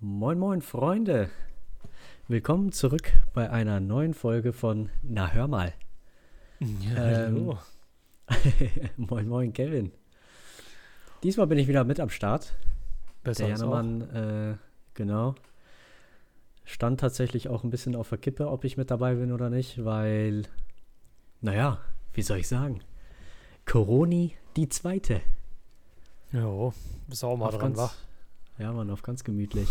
Moin, moin, Freunde. Willkommen zurück bei einer neuen Folge von Na, hör mal. Ja, Ähm, hallo. moin, moin, Kevin. Diesmal bin ich wieder mit am Start. Besser Der. Janemann, äh, genau. Stand tatsächlich auch ein bisschen auf der Kippe, ob ich mit dabei bin oder nicht, weil, naja, wie soll ich sagen? Coroni die zweite. Jo, bist auch mal Auf dran, ganz, wa? Ja, Mann, auf ganz gemütlich.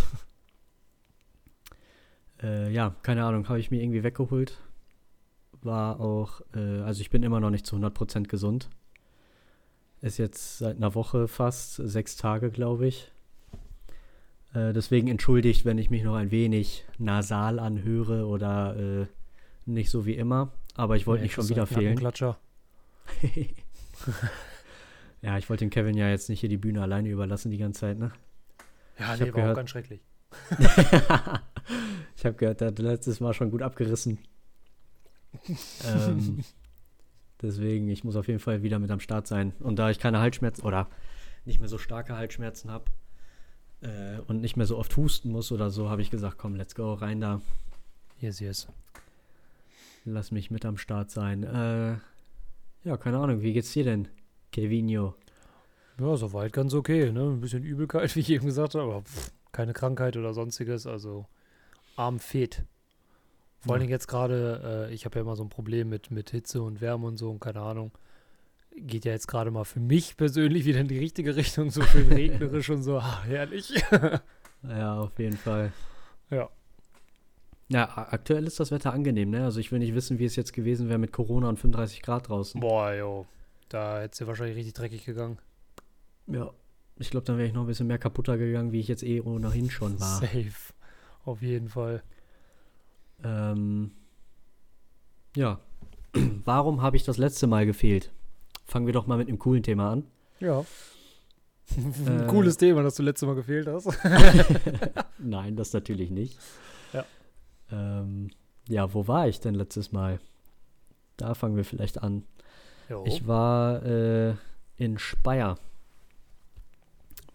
äh, ja, keine Ahnung, habe ich mir irgendwie weggeholt. War auch, äh, also ich bin immer noch nicht zu 100% gesund. Ist jetzt seit einer Woche fast, sechs Tage, glaube ich. Äh, deswegen entschuldigt, wenn ich mich noch ein wenig nasal anhöre oder äh, nicht so wie immer. Aber ich wollte Nee, nicht schon wieder fehlen. Ja, ich wollte dem Kevin ja jetzt nicht hier die Bühne alleine überlassen die ganze Zeit, ne? Ja, Ich nee, war auch gehört- ganz schrecklich. ich habe gehört, der hat letztes Mal schon gut abgerissen. ähm, deswegen, ich muss auf jeden Fall wieder mit am Start sein. Und da ich keine Halsschmerzen oder nicht mehr so starke Halsschmerzen habe äh, und nicht mehr so oft husten muss oder so, habe ich gesagt, komm, let's go, rein da. Yes, yes. Lass mich mit am Start sein. Äh, ja, keine Ahnung, wie geht's dir denn, Kevinio? Ja, soweit ganz okay, ne? Ein bisschen Übelkeit, wie ich eben gesagt habe, aber pff, keine Krankheit oder sonstiges, also arm fett. Vor allen. Dingen jetzt gerade, äh, ich habe ja immer so ein Problem mit, mit Hitze und Wärme und so und keine Ahnung. Geht ja jetzt gerade mal für mich persönlich wieder in die richtige Richtung, so schön regnerisch und so. Ah, herrlich. Ja, auf jeden Fall. Ja. Ja, aktuell ist das Wetter angenehm, ne? Also ich will nicht wissen, wie es jetzt gewesen wäre mit Corona und 35 Grad draußen. Boah, jo. Da hätte es ja wahrscheinlich richtig dreckig gegangen. Ja. Ich glaube, dann wäre ich noch ein bisschen mehr kaputter gegangen, wie ich jetzt eh ohnehin schon war. Safe. Auf jeden Fall. Ähm, ja. Warum habe ich das letzte Mal gefehlt? Fangen wir doch mal mit einem coolen Thema an. Ja. Ein Äh, cooles Thema, das du letztes Mal gefehlt hast. Nein, das natürlich nicht. Ja. Ähm, ja, wo war ich denn letztes Mal? Da fangen wir vielleicht an. Jo. Ich war äh, in Speyer.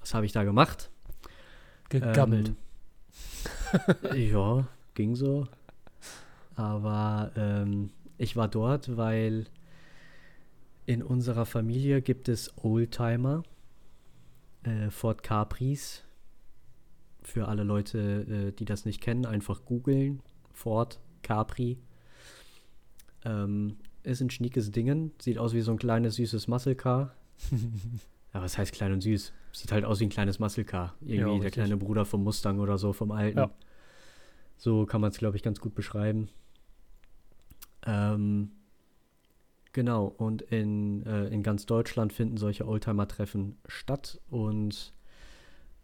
Was habe ich da gemacht? gegammelt. Ähm, ja, ging so. Aber ähm, ich war dort, weil in unserer Familie gibt es Oldtimer, äh, Ford Capris. Für alle Leute, äh, die das nicht kennen, einfach googeln. Ford Capri. Ähm, ist ein schniekes Dingen. Sieht aus wie so ein kleines, süßes Muscle Car. Ja, was heißt klein und süß? Sieht halt aus wie ein kleines Muscle Car. Irgendwie der richtig. kleine Bruder vom Mustang oder so, vom alten. Ja. So kann man es, glaube ich, ganz gut beschreiben. Ähm, genau, und in, äh, in ganz Deutschland finden solche Oldtimer-Treffen statt. Und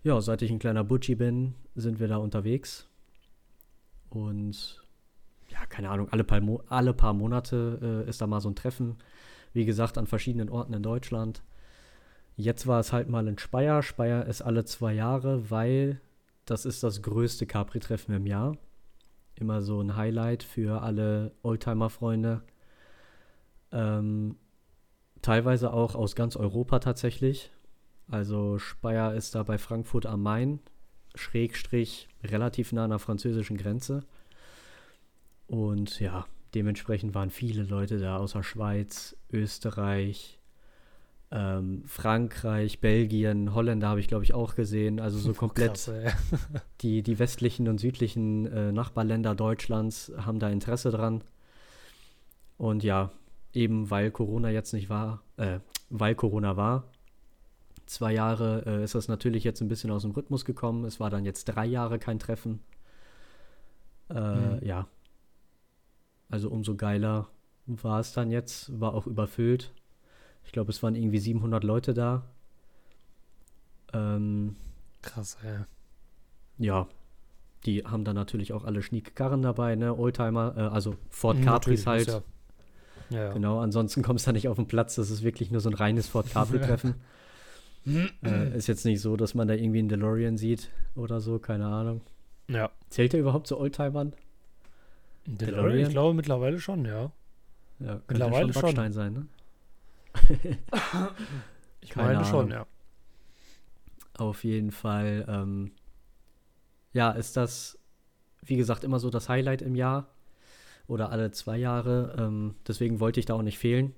ja, seit ich ein kleiner Butchi bin, sind wir da unterwegs. Und ja, keine Ahnung, alle paar, Mo alle paar Monate äh, ist da mal so ein Treffen. Wie gesagt, an verschiedenen Orten in Deutschland. Jetzt war es halt mal in Speyer. Speyer ist alle zwei Jahre, weil das ist das größte Capri-Treffen im Jahr. Immer so ein Highlight für alle Oldtimer-Freunde. Ähm, teilweise auch aus ganz Europa tatsächlich. Also Speyer ist da bei Frankfurt am Main, Schrägstrich, relativ nah an der französischen Grenze. Und ja, dementsprechend waren viele Leute da außer Schweiz, Österreich, ähm, Frankreich, Belgien, Holländer habe ich glaube ich auch gesehen. Also so komplett Krass, die, die westlichen und südlichen äh, Nachbarländer Deutschlands haben da Interesse dran. Und ja, eben weil Corona jetzt nicht war, äh, weil Corona war, zwei Jahre äh, ist das natürlich jetzt ein bisschen aus dem Rhythmus gekommen. Es war dann jetzt drei Jahre kein Treffen. Äh, Mhm. Ja. Also umso geiler war es dann jetzt, war auch überfüllt. Ich glaube, es waren irgendwie 700 Leute da. Ähm, Krass, ey. ja, die haben dann natürlich auch alle schnieke Karren dabei, ne? Oldtimer, äh, also Ford Mhm, Capris halt. muss Ja, ja. Genau, ansonsten kommst du da nicht auf den Platz. Das ist wirklich nur so ein reines Ford Capri-Treffen. äh, ist jetzt nicht so, dass man da irgendwie einen DeLorean sieht oder so, keine Ahnung. ja. Zählt der überhaupt zu Oldtimern? DeLorean? Ich glaube mittlerweile schon, ja. Ja, könnte Mittlerweile schon schon. Backstein sein, ne? Ich Keine meine schon, Ahnung. ja. Auf jeden Fall, ähm, ja, ist das, wie gesagt, immer so das Highlight im Jahr oder alle zwei Jahre. Ähm, deswegen wollte ich da auch nicht fehlen.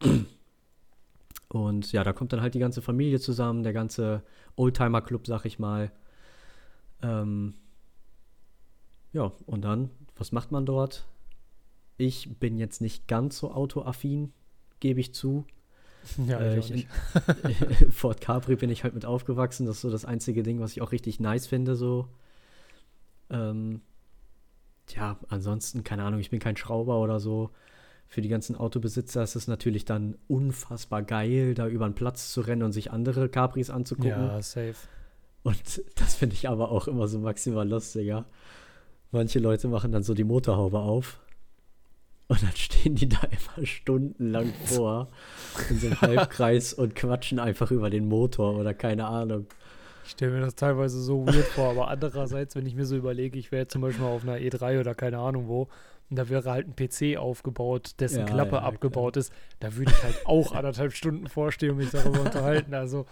Und ja, da kommt dann halt die ganze Familie zusammen, der ganze Oldtimer-Club, sag ich mal. Ähm, ja, und dann, was macht man dort? Ich bin jetzt nicht ganz so autoaffin, gebe ich zu. Ja, äh, ich in, Ford Capri bin ich halt mit aufgewachsen. Das ist so das einzige Ding, was ich auch richtig nice finde. So. Ähm, ja, ansonsten, keine Ahnung, ich bin kein Schrauber oder so. Für die ganzen Autobesitzer ist es natürlich dann unfassbar geil, da über den Platz zu rennen und sich andere Capris anzugucken. Ja, safe. Und das finde ich aber auch immer so maximal lustiger. Manche Leute machen dann so die Motorhaube auf und dann stehen die da immer stundenlang vor in so einem Halbkreis und quatschen einfach über den Motor oder keine Ahnung. Ich stelle mir das teilweise so weird vor, aber andererseits, wenn ich mir so überlege, ich wäre zum Beispiel auf einer E3 oder keine Ahnung wo, und da wäre halt ein PC aufgebaut, dessen ja, Klappe ja, abgebaut klar. ist, da würde ich halt auch anderthalb Stunden vorstehen und mich darüber unterhalten. Also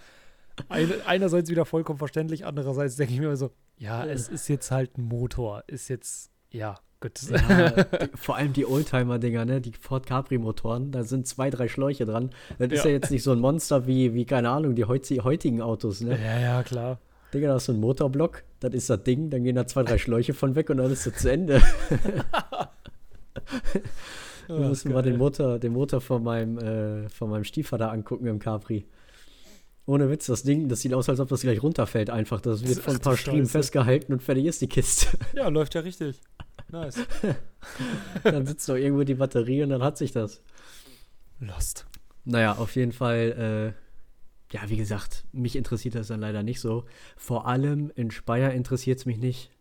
eine, einerseits wieder vollkommen verständlich, andererseits denke ich mir so, ja, es ist jetzt halt ein Motor, ist jetzt, ja, gut. Ja, vor allem die Oldtimer-Dinger, ne, die Ford Capri-Motoren, da sind zwei, drei Schläuche dran. Das ja. ist ja jetzt nicht so ein Monster wie, wie keine Ahnung, die heutigen Autos, ne? Ja, ja, klar. Digga, da ist so ein Motorblock, das ist das Ding, dann gehen da zwei, drei Schläuche von weg und dann ist es zu Ende. Wir oh, müssen mal den Motor, den Motor von meinem, äh, von meinem Stiefvater angucken im Capri. Ohne Witz, das Ding, das sieht aus, als ob das gleich runterfällt einfach. Das wird von ein paar Striemen festgehalten und fertig ist die Kiste. Ja, läuft ja richtig. Nice. dann sitzt doch irgendwo die Batterie und dann hat sich das. Lost. Naja, auf jeden Fall, äh, ja, wie gesagt, mich interessiert das dann leider nicht so. Vor allem in Speyer interessiert es mich nicht,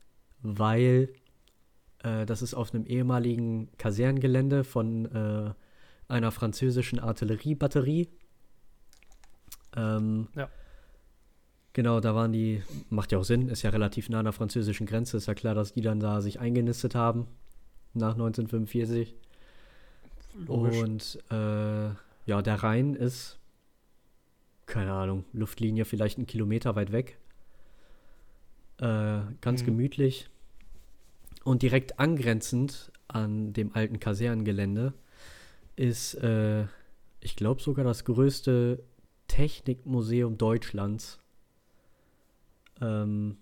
weil äh, das ist auf einem ehemaligen Kasernengelände von äh, einer französischen Artilleriebatterie. Ähm, ja. Genau, da waren die, macht ja auch Sinn, ist ja relativ nah an der französischen Grenze, ist ja klar, dass die dann da sich eingenistet haben nach 1945. Logisch. Und äh, ja, der Rhein ist, keine Ahnung, Luftlinie vielleicht einen Kilometer weit weg. Äh, ganz mhm. gemütlich. Und direkt angrenzend an dem alten Kasernengelände ist, äh, ich glaube, sogar das größte Technikmuseum Deutschlands. Ähm,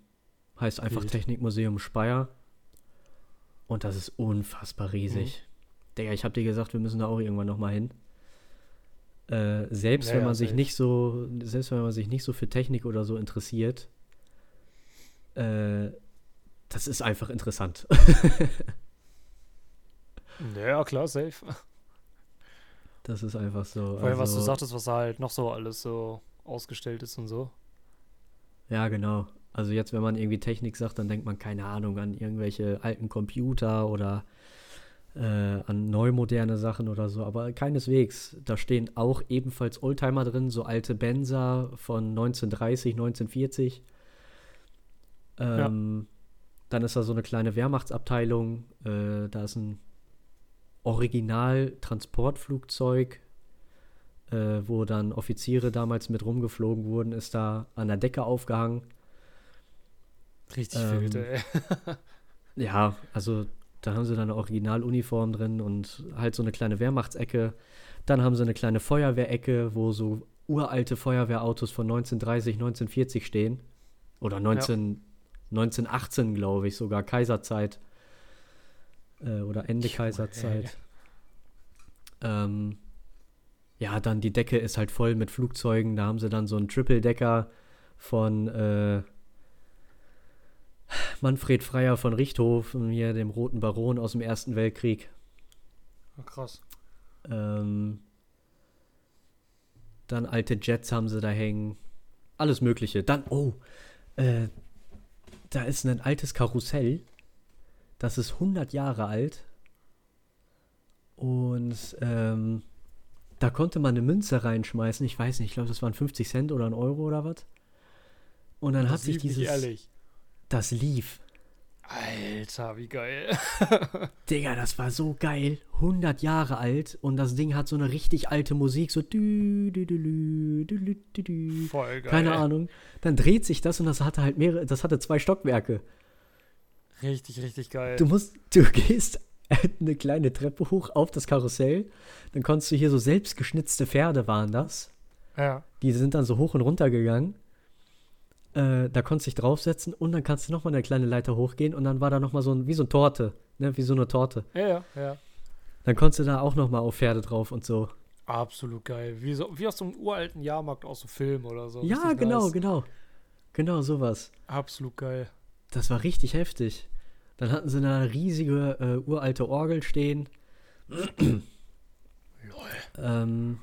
heißt einfach Wild. Technikmuseum Speyer. Und das ist unfassbar riesig. Mhm. Digga, ich habe dir gesagt, wir müssen da auch irgendwann nochmal hin. Äh, selbst ja, wenn man sich nicht so, selbst wenn man sich nicht so für Technik oder so interessiert, äh, das ist einfach interessant. ja, klar, safe. Das ist einfach so. Weil also, was du sagtest, was da halt noch so alles so ausgestellt ist und so. Ja, genau. Also jetzt, wenn man irgendwie Technik sagt, dann denkt man, keine Ahnung, an irgendwelche alten Computer oder äh, an neumoderne Sachen oder so. Aber keineswegs. Da stehen auch ebenfalls Oldtimer drin, so alte Benzer von 1930, 1940. Ähm, ja. Dann ist da so eine kleine Wehrmachtsabteilung. Äh, da ist ein Original-Transportflugzeug, äh, wo dann Offiziere damals mit rumgeflogen wurden, ist da an der Decke aufgehangen. Richtig ähm, wild, ey. ja, also da haben sie dann eine Originaluniform drin und halt so eine kleine Wehrmachtsecke. Dann haben sie eine kleine Feuerwehrecke, wo so uralte Feuerwehrautos von 1930, 1940 stehen. Oder 19, ja. 1918, glaube ich, sogar Kaiserzeit. Äh, oder Ende Kaiserzeit. Ähm, ja, dann die Decke ist halt voll mit Flugzeugen. Da haben sie dann so einen Triple-Decker von äh, Manfred Freier von Richthofen, hier dem Roten Baron aus dem Ersten Weltkrieg. Krass. Ähm, dann alte Jets haben sie da hängen. Alles Mögliche. Dann, oh, äh, da ist ein altes Karussell. Das ist 100 Jahre alt. Und ähm, da konnte man eine Münze reinschmeißen. Ich weiß nicht, ich glaube, das waren 50 Cent oder ein Euro oder was. Und dann das hat sich dieses. Ehrlich. Das lief. Alter, wie geil. Digga, das war so geil. 100 Jahre alt und das Ding hat so eine richtig alte Musik, so dü, dü, dü, dü, dü, dü. Voll geil. Keine Ahnung. Dann dreht sich das und das hatte halt mehrere, das hatte zwei Stockwerke. Richtig, richtig geil. Du musst, du gehst eine kleine Treppe hoch auf das Karussell. Dann konntest du hier so selbstgeschnitzte Pferde waren das. Ja. Die sind dann so hoch und runter gegangen. Äh, da konntest du dich draufsetzen und dann kannst du nochmal eine kleine Leiter hochgehen und dann war da nochmal so ein, wie so eine Torte, ne, wie so eine Torte. Ja, ja, ja. Dann konntest du da auch nochmal auf Pferde drauf und so. Absolut geil. Wie, so, wie aus so einem uralten Jahrmarkt aus so Film oder so. Ja, Richtig genau, nice. genau. Genau sowas. Absolut geil. Das war richtig heftig. Dann hatten sie da eine riesige äh, uralte Orgel stehen. Lol. Ähm,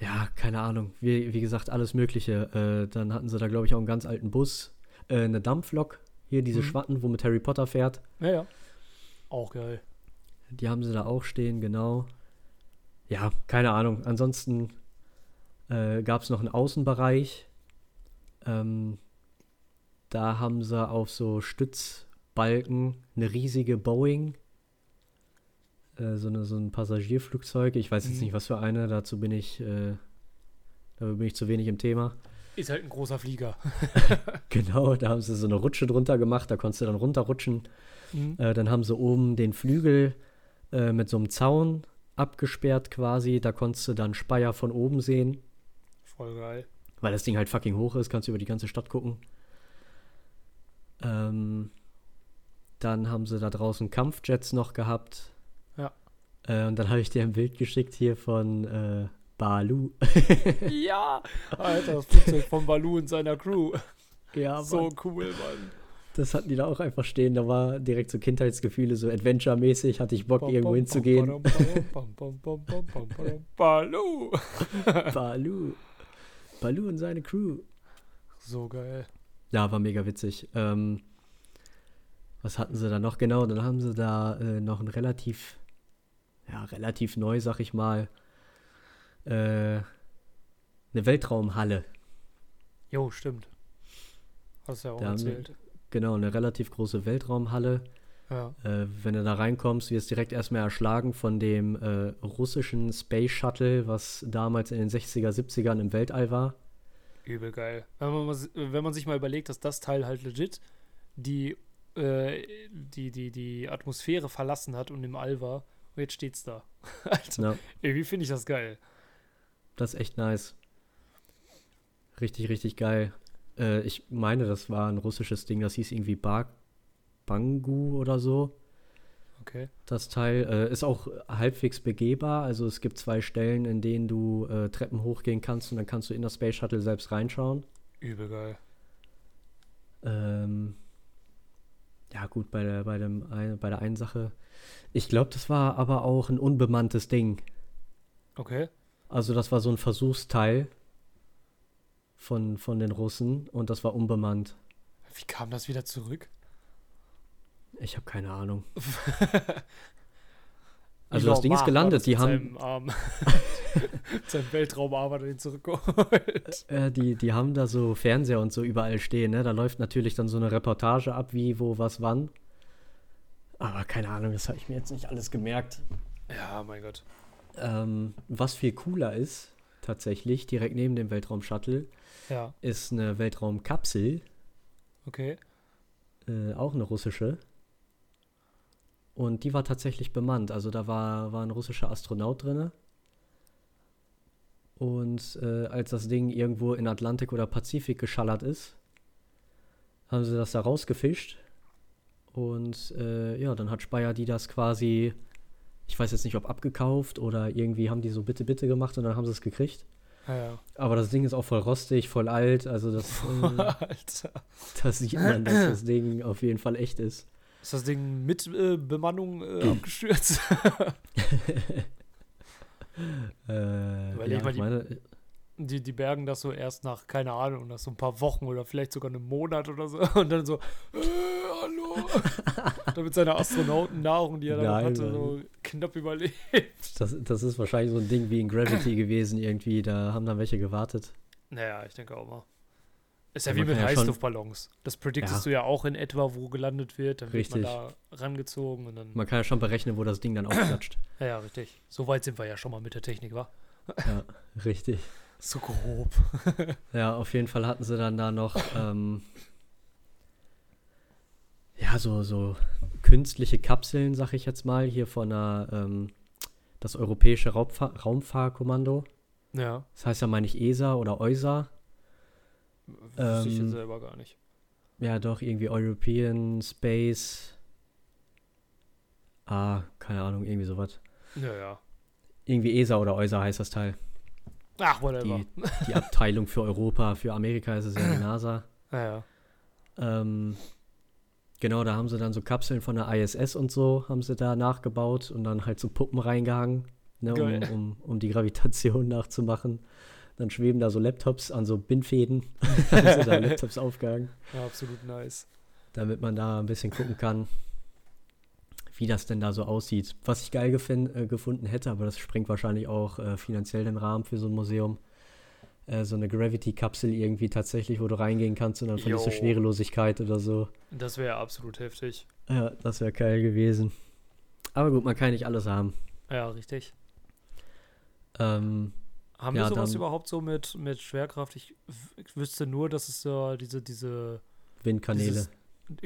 ja, keine Ahnung. Wie, wie gesagt, alles Mögliche. Äh, dann hatten sie da, glaube ich, auch einen ganz alten Bus. Äh, eine Dampflok. Hier diese Mhm. Schwatten, womit Harry Potter fährt. Ja, ja. Auch geil. Die haben sie da auch stehen, genau. Ja, keine Ahnung. Ansonsten äh, gab es noch einen Außenbereich. Ähm, da haben sie auf so Stützbalken eine riesige Boeing. Äh, so, eine, so ein Passagierflugzeug. Ich weiß jetzt Mhm. nicht, was für eine. Dazu bin ich, äh, da bin ich zu wenig im Thema. Ist halt ein großer Flieger. Genau, da haben sie so eine Rutsche drunter gemacht. Da konntest du dann runterrutschen. Mhm. Äh, dann haben sie oben den Flügel äh, mit so einem Zaun abgesperrt quasi. Da konntest du dann Speyer von oben sehen. Voll geil. Weil das Ding halt fucking hoch ist, kannst du über die ganze Stadt gucken. Ähm, dann haben sie da draußen Kampfjets noch gehabt. Ja. Äh, und dann habe ich dir ein Bild geschickt hier von äh, Balu. ja! Alter, das Flugzeug von Balu und seiner Crew. ja, So cool, Mann. Das hatten die da auch einfach stehen. Da war direkt so Kindheitsgefühle, so Adventure-mäßig, hatte ich Bock, Bam, irgendwo hinzugehen. Balu! Balu. Balu und seine Crew. So geil. Ja, war mega witzig. Ähm, was hatten sie da noch? Genau, dann haben sie da äh, noch ein relativ, ja, relativ neu, sag ich mal, äh, eine Weltraumhalle. Jo, stimmt. Hast du ja auch Da haben erzählt. Genau, eine relativ große Weltraumhalle. Ja. Äh, wenn du da reinkommst, wirst du direkt erstmal erschlagen von dem äh, russischen Space Shuttle, was damals in den 60er, 70ern im Weltall war. Übel geil. Wenn man, mal, wenn man sich mal überlegt, dass das Teil halt legit die, äh, die, die, die Atmosphäre verlassen hat und im All war. Und jetzt steht's da. Alter, Ja, irgendwie finde ich das geil. das ist echt nice. Richtig, richtig geil. Äh, ich meine, das war ein russisches Ding, das hieß irgendwie Bar Bangu oder so. Okay. Das Teil äh, ist auch halbwegs begehbar. Also es gibt zwei Stellen, in denen du äh, Treppen hochgehen kannst und dann kannst du in das Space Shuttle selbst reinschauen. Übel geil. Ähm, ja, gut, bei der, bei, dem, ein- bei der einen Sache. Ich glaube, das war aber auch ein unbemanntes Ding. Okay. Also, das war so ein Versuchsteil von, von den Russen und das war unbemannt. Wie kam das wieder zurück? Ich habe keine Ahnung. Also, das Ding ist gelandet. Die haben, Seinem, seinem Weltraumarm hat er den zurückgeholt. äh, die, die haben da so Fernseher und so überall stehen. Ne? Da läuft natürlich dann so eine Reportage ab, wie, wo, was, wann. Aber keine Ahnung, das habe ich mir jetzt nicht alles gemerkt. Ja, mein Gott. Ähm, was viel cooler ist, tatsächlich, direkt neben dem Weltraum-Shuttle, Ja, ist eine Weltraumkapsel, okay. äh, auch eine russische. Und die war tatsächlich bemannt. Also da war, war ein russischer Astronaut drin. Und äh, als das Ding irgendwo in Atlantik oder Pazifik geschallert ist, haben sie das da rausgefischt. Und äh, ja, dann hat Speyer die das quasi, ich weiß jetzt nicht, ob abgekauft oder irgendwie haben die so bitte, bitte gemacht und dann haben sie es gekriegt. Ja, ja. Aber das Ding ist auch voll rostig, voll alt. Also das, äh, Alter. da sieht man, dass das Ding auf jeden Fall echt ist. Ist das Ding mit äh, Bemannung äh, abgestürzt? Äh, Überleg ja, mal, die- meine, die, die bergen das so erst nach, keine Ahnung, nach so ein paar Wochen oder vielleicht sogar einem Monat oder so. Und dann so, äh, hallo. Damit seine Astronautennahrung, die er da noch Nein, hatte, Mann. so knapp überlebt. das, das ist wahrscheinlich so ein Ding wie in Gravity gewesen irgendwie. Da haben dann welche gewartet. Naja, ich denke auch mal. Ist ja, wie mit ja Heißluftballons. Das prediktest Ja. du ja auch in etwa, wo gelandet wird. Dann wird man Richtig. da rangezogen und dann. Man kann ja schon berechnen, wo das Ding dann aufklatscht. Ja, ja, richtig. So weit sind wir ja schon mal mit der Technik, wa? ja, richtig. So grob. Ja, auf jeden Fall hatten sie dann da noch ähm, ja, so, so künstliche Kapseln, sag ich jetzt mal, hier von der, ähm, das Europäische Raumfahr Raumfahrkommando. Ja. Das heißt ja, meine ich ESA oder EUSA. Wüsste ich jetzt selber gar nicht. Ja, doch, irgendwie European Space. Ah, keine Ahnung, irgendwie sowas. Ja, ja. Irgendwie ESA oder EUSA heißt das Teil. Ach, whatever. Die, die Abteilung für Europa, für Amerika ist es ja die NASA. Ja, ja. Ähm, genau, da haben sie dann so Kapseln von der ISS und so, haben sie da nachgebaut und dann halt so Puppen reingehangen, ne, um, um, um die Gravitation nachzumachen. Dann schweben da so Laptops an so Bindfäden. da Laptops aufgehangen. Ja, absolut nice. Damit man da ein bisschen gucken kann, wie das denn da so aussieht. Was ich geil äh, gefunden hätte, aber das sprengt wahrscheinlich auch äh, finanziell den Rahmen für so ein Museum. Äh, so eine Gravity-Kapsel irgendwie tatsächlich, wo du reingehen kannst und dann verlierst du Schwerelosigkeit oder so. Das wäre absolut heftig. Ja, das wäre geil gewesen. Aber gut, man kann nicht alles haben. Ja, richtig. Ähm, haben ja, wir sowas überhaupt so mit, mit Schwerkraft? Ich, ich wüsste nur, dass es ja diese, diese Windkanäle. Dieses-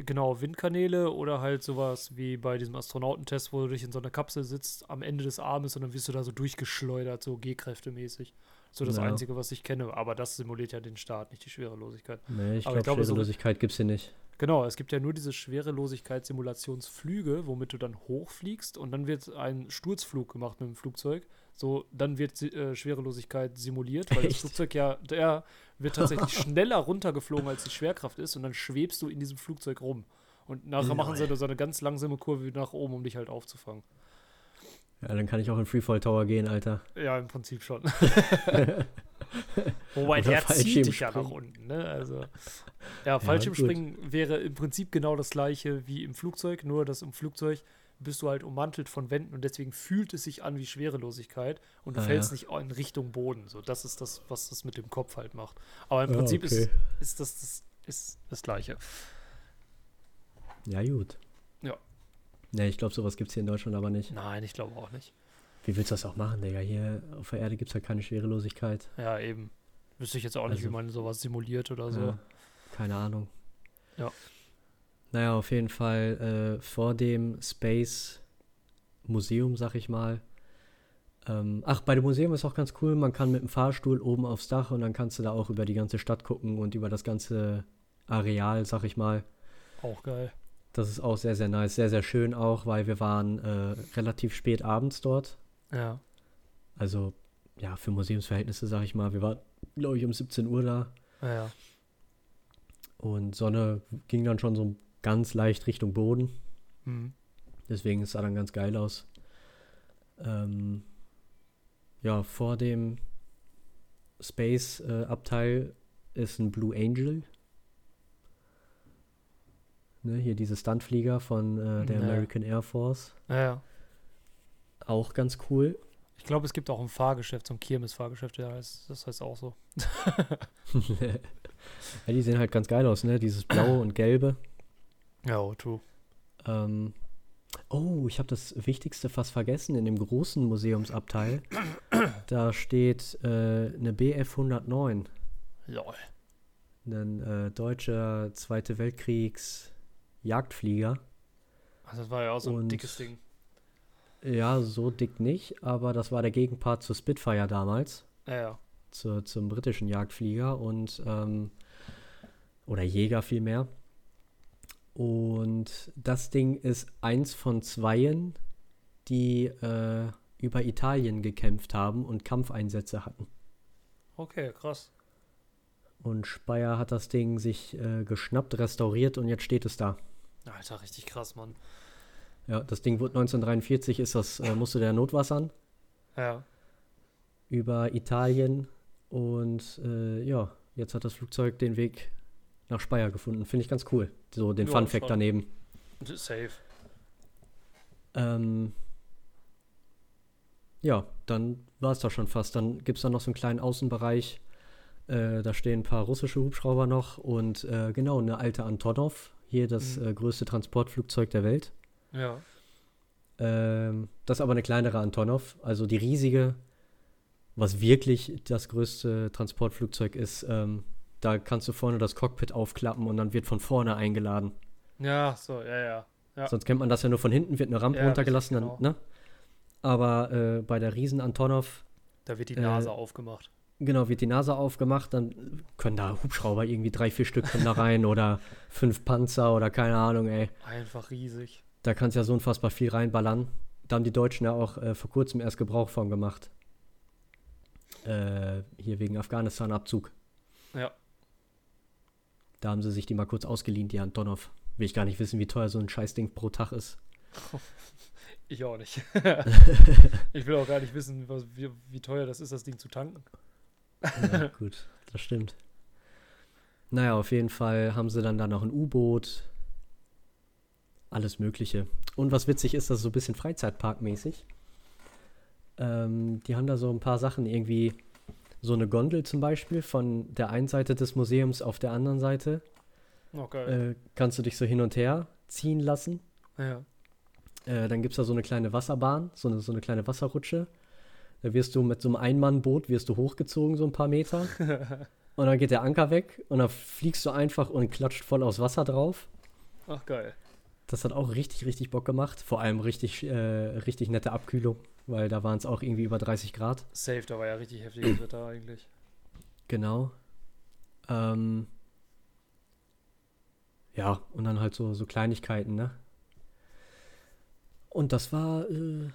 genau, Windkanäle oder halt sowas wie bei diesem Astronautentest, wo du dich in so einer Kapsel sitzt am Ende des Armes und dann wirst du da so durchgeschleudert, so G-Kräfte-mäßig. So das Ja. Einzige, was ich kenne. Aber das simuliert ja den Start, nicht die Schwerelosigkeit. nee, ich glaube, glaube, so- Schwerelosigkeit gibt's hier nicht. Genau, es gibt ja nur diese Schwerelosigkeitssimulationsflüge, womit du dann hochfliegst und dann wird ein Sturzflug gemacht mit dem Flugzeug. So, dann wird äh, Schwerelosigkeit simuliert, weil das Echt? Flugzeug ja, der wird tatsächlich schneller runtergeflogen, als die Schwerkraft ist und dann schwebst du in diesem Flugzeug rum. Und nachher machen sie Lol. da so eine ganz langsame Kurve nach oben, um dich halt aufzufangen. Ja, dann kann ich auch in Freefall Tower gehen, Alter. Ja, im Prinzip schon. Wobei Oder der zieht dich ja nach unten, ne? Also, ja, Fallschirmspringen wäre im Prinzip genau das gleiche wie im Flugzeug, nur dass im Flugzeug bist du halt ummantelt von Wänden und deswegen fühlt es sich an wie Schwerelosigkeit und du Ah, fällst ja. nicht in Richtung Boden. So, das ist das, was das mit dem Kopf halt macht. Aber im Ja, Prinzip okay. ist, ist das, das ist das Gleiche. Ja, gut. Ja. Nee, ich glaube, sowas gibt's hier in Deutschland aber nicht. Nein, ich glaube auch nicht. Wie willst du das auch machen, Digga? Hier auf der Erde gibt's halt keine Schwerelosigkeit. Ja, eben. Wüsste ich jetzt auch nicht, wie Also- man sowas simuliert oder so. Ja, keine Ahnung. Ja. Naja, auf jeden Fall äh, vor dem Space Museum, sag ich mal. Ähm, ach, bei dem Museum ist auch ganz cool. Man kann mit dem Fahrstuhl oben aufs Dach und dann kannst du da auch über die ganze Stadt gucken und über das ganze Areal, sag ich mal. Auch geil. Das ist auch sehr, sehr nice. Sehr, sehr schön auch, weil wir waren äh, relativ spät abends dort. Ja. Also, ja, für Museumsverhältnisse, sag ich mal. Wir waren, glaube ich, um 17 Uhr da. Ja, ja. Und Sonne ging dann schon so ganz leicht Richtung Boden. Mhm. Deswegen es sah dann ganz geil aus. Ähm, ja, vor dem Space-Abteil ist ein Blue Angel. Ne, hier diese Stuntflieger von äh, der Ja. American Air Force. Ja, ja. Auch ganz cool. Ich glaube, es gibt auch ein Fahrgeschäft, so ein Kirmes-Fahrgeschäft, ja, das, das heißt auch so. ja, die sehen halt ganz geil aus, ne? Dieses Blaue und Gelbe. Ja, oh, true. Ähm, oh, ich habe das Wichtigste fast vergessen. In dem großen Museumsabteil, da steht äh, eine Bf 109, Lol. ein äh, deutscher Zweite Weltkriegs Jagdflieger. Also das war ja auch so ein Und- dickes Ding. Ja, so dick nicht, aber das war der Gegenpart zur Spitfire damals, Ja, ja. zur, zum britischen Jagdflieger und ähm, oder Jäger vielmehr. Und das Ding ist eins von zweien, die äh, über Italien gekämpft haben und Kampfeinsätze hatten. Okay, krass. Und Speyer hat das Ding sich äh, geschnappt, restauriert und jetzt steht es da. Alter, richtig krass, Mann. Ja, das Ding wurde 1943, ist das, äh, musste der Notwassern Ja. über Italien und äh, ja, jetzt hat das Flugzeug den Weg nach Speyer gefunden. Finde ich ganz cool. So den Ja, Fun Fact daneben. Safe. Ähm, ja, dann war es doch schon fast. Dann gibt es da noch so einen kleinen Außenbereich. Äh, da stehen ein paar russische Hubschrauber noch und äh, genau, eine alte Antonov. Hier das Mhm. äh, größte Transportflugzeug der Welt. Ja. Ähm, das ist aber eine kleinere Antonov. Also die riesige, was wirklich das größte Transportflugzeug ist, ähm, da kannst du vorne das Cockpit aufklappen und dann wird von vorne eingeladen. Ja, so, ja, ja. ja. Sonst kennt man das ja nur von hinten, wird eine Rampe Ja, runtergelassen, richtig, dann, ne? Aber äh, bei der Riesen Antonov, Da wird die Äh, Nase aufgemacht. genau, wird die Nase aufgemacht, dann können da Hubschrauber irgendwie drei, vier Stück da rein oder fünf Panzer oder keine Ahnung, ey. Einfach riesig. Da kannst du ja so unfassbar viel reinballern. Da haben die Deutschen ja auch äh, vor kurzem erst Gebrauch von gemacht. Äh, hier wegen Afghanistan-Abzug. Ja. Da haben sie sich die mal kurz ausgeliehen, die Antonov. Will ich gar nicht wissen, wie teuer so ein Scheißding pro Tag ist. Ich auch nicht. ich will auch gar nicht wissen, was, wie, wie teuer das ist, das Ding zu tanken. Ja, gut, das stimmt. Naja, auf jeden Fall haben sie dann da noch ein U-Boot. Alles Mögliche. Und was witzig ist, das ist so ein bisschen Freizeitparkmäßig. Ähm, die haben da so ein paar Sachen, irgendwie so eine Gondel zum Beispiel von der einen Seite des Museums auf der anderen Seite. Okay. Äh, kannst du dich so hin und her ziehen lassen. ja. Äh, dann gibt es da so eine kleine Wasserbahn, so eine, so eine kleine Wasserrutsche. Da wirst du mit so einem Einmannboot wirst du hochgezogen, so ein paar Meter. und dann geht der Anker weg und dann fliegst du einfach und klatscht voll aufs Wasser drauf. Ach, geil. Das hat auch richtig, richtig Bock gemacht. Vor allem richtig, äh, richtig nette Abkühlung, weil da waren es auch irgendwie über 30 Grad. Safe, da war ja richtig heftiges Wetter eigentlich. Genau. Ähm, ja, und dann halt so, so Kleinigkeiten, ne? Und das war äh,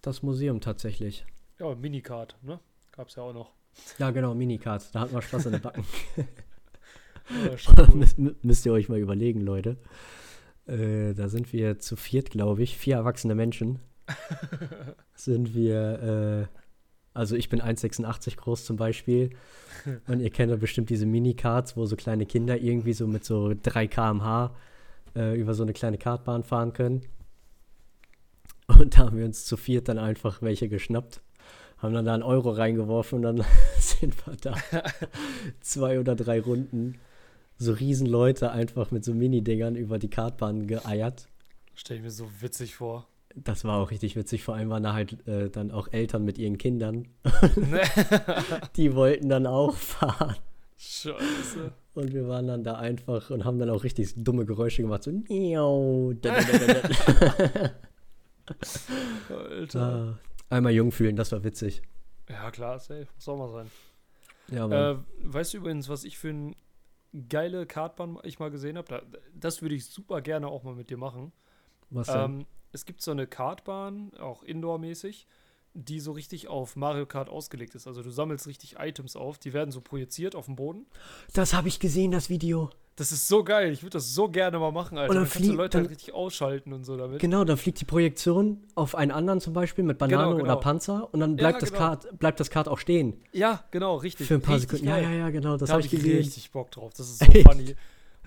das Museum tatsächlich. Ja, Minicard, ne? Gab's ja auch noch. Ja, genau, Minicard. Da hatten wir Spaß in den Backen. Ja, cool. Müsst ihr euch mal überlegen, Leute. Äh, da sind wir zu viert, glaube ich, vier erwachsene Menschen. sind wir, äh, also ich bin 1,86 groß zum Beispiel. Und ihr kennt ja bestimmt diese Minicards, wo so kleine Kinder irgendwie so mit so 3 km/h äh, über so eine kleine Kartbahn fahren können. Und da haben wir uns zu viert dann einfach welche geschnappt. Haben dann da einen Euro reingeworfen und dann sind wir da zwei oder drei Runden so riesen Leute einfach mit so Mini-Dingern über die Kartbahn geeiert. Stell ich mir so witzig vor. Das war auch richtig witzig. Vor allem waren da halt äh, dann auch Eltern mit ihren Kindern. Ne? Die wollten dann auch fahren. Scheiße. Und wir waren dann da einfach und haben dann auch richtig dumme Geräusche gemacht. So, miau, Alter. Ah, Einmal jung fühlen, das war witzig. Ja, klar, safe. Muss auch mal sein. Ja. Äh, weißt du übrigens, was ich für eine geile Kartbahn ich mal gesehen habe? Da, das würde ich super gerne auch mal mit dir machen. was denn? Ähm, es gibt so eine Kartbahn, auch indoor-mäßig, die so richtig auf Mario Kart ausgelegt ist. Also du sammelst richtig Items auf, die werden so projiziert auf dem Boden. das habe ich gesehen, das Video. Das ist so geil. Ich würde das so gerne mal machen, Alter. Und dann dann kannst du Leute halt dann- richtig ausschalten und so damit. Genau, dann fliegt die Projektion auf einen anderen zum Beispiel mit Banane Genau, oder genau. Panzer und dann Ja, bleibt, das genau. Kart, bleibt das Kart auch stehen. Ja, genau, richtig. Für ein paar richtig Sekunden. Ja, geil. ja, ja, genau, das da habe habe ich ich gesehen. richtig Bock drauf. Das ist so funny.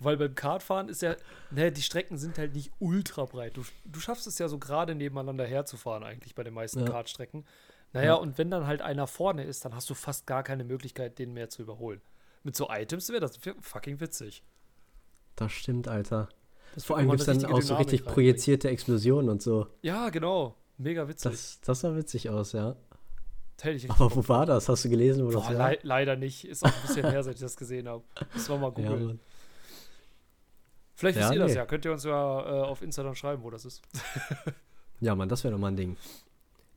Weil beim Kartfahren ist ja, ne, die Strecken sind halt nicht ultra breit. Du, du schaffst es ja so gerade nebeneinander herzufahren, eigentlich bei den meisten Ja. Kartstrecken. Naja, Ja. und wenn dann halt einer vorne ist, dann hast du fast gar keine Möglichkeit, den mehr zu überholen. Mit so Items wäre das fucking witzig. Das stimmt, Alter. Das Vor allem gibt es dann auch so richtig projizierte Explosionen und so. Ja, genau. Mega witzig. Das, das sah witzig aus, ja. Aber wo war das? Hast du gelesen, wo Boah, das war? lei leider nicht. Ist auch ein bisschen her, seit ich das gesehen habe. Müssen wir mal Ja, googeln. Mann. Vielleicht wisst Ja, ihr das nee. ja. Könnt ihr uns ja äh, auf Instagram schreiben, wo das ist. ja, Mann, das wäre doch mal ein Ding.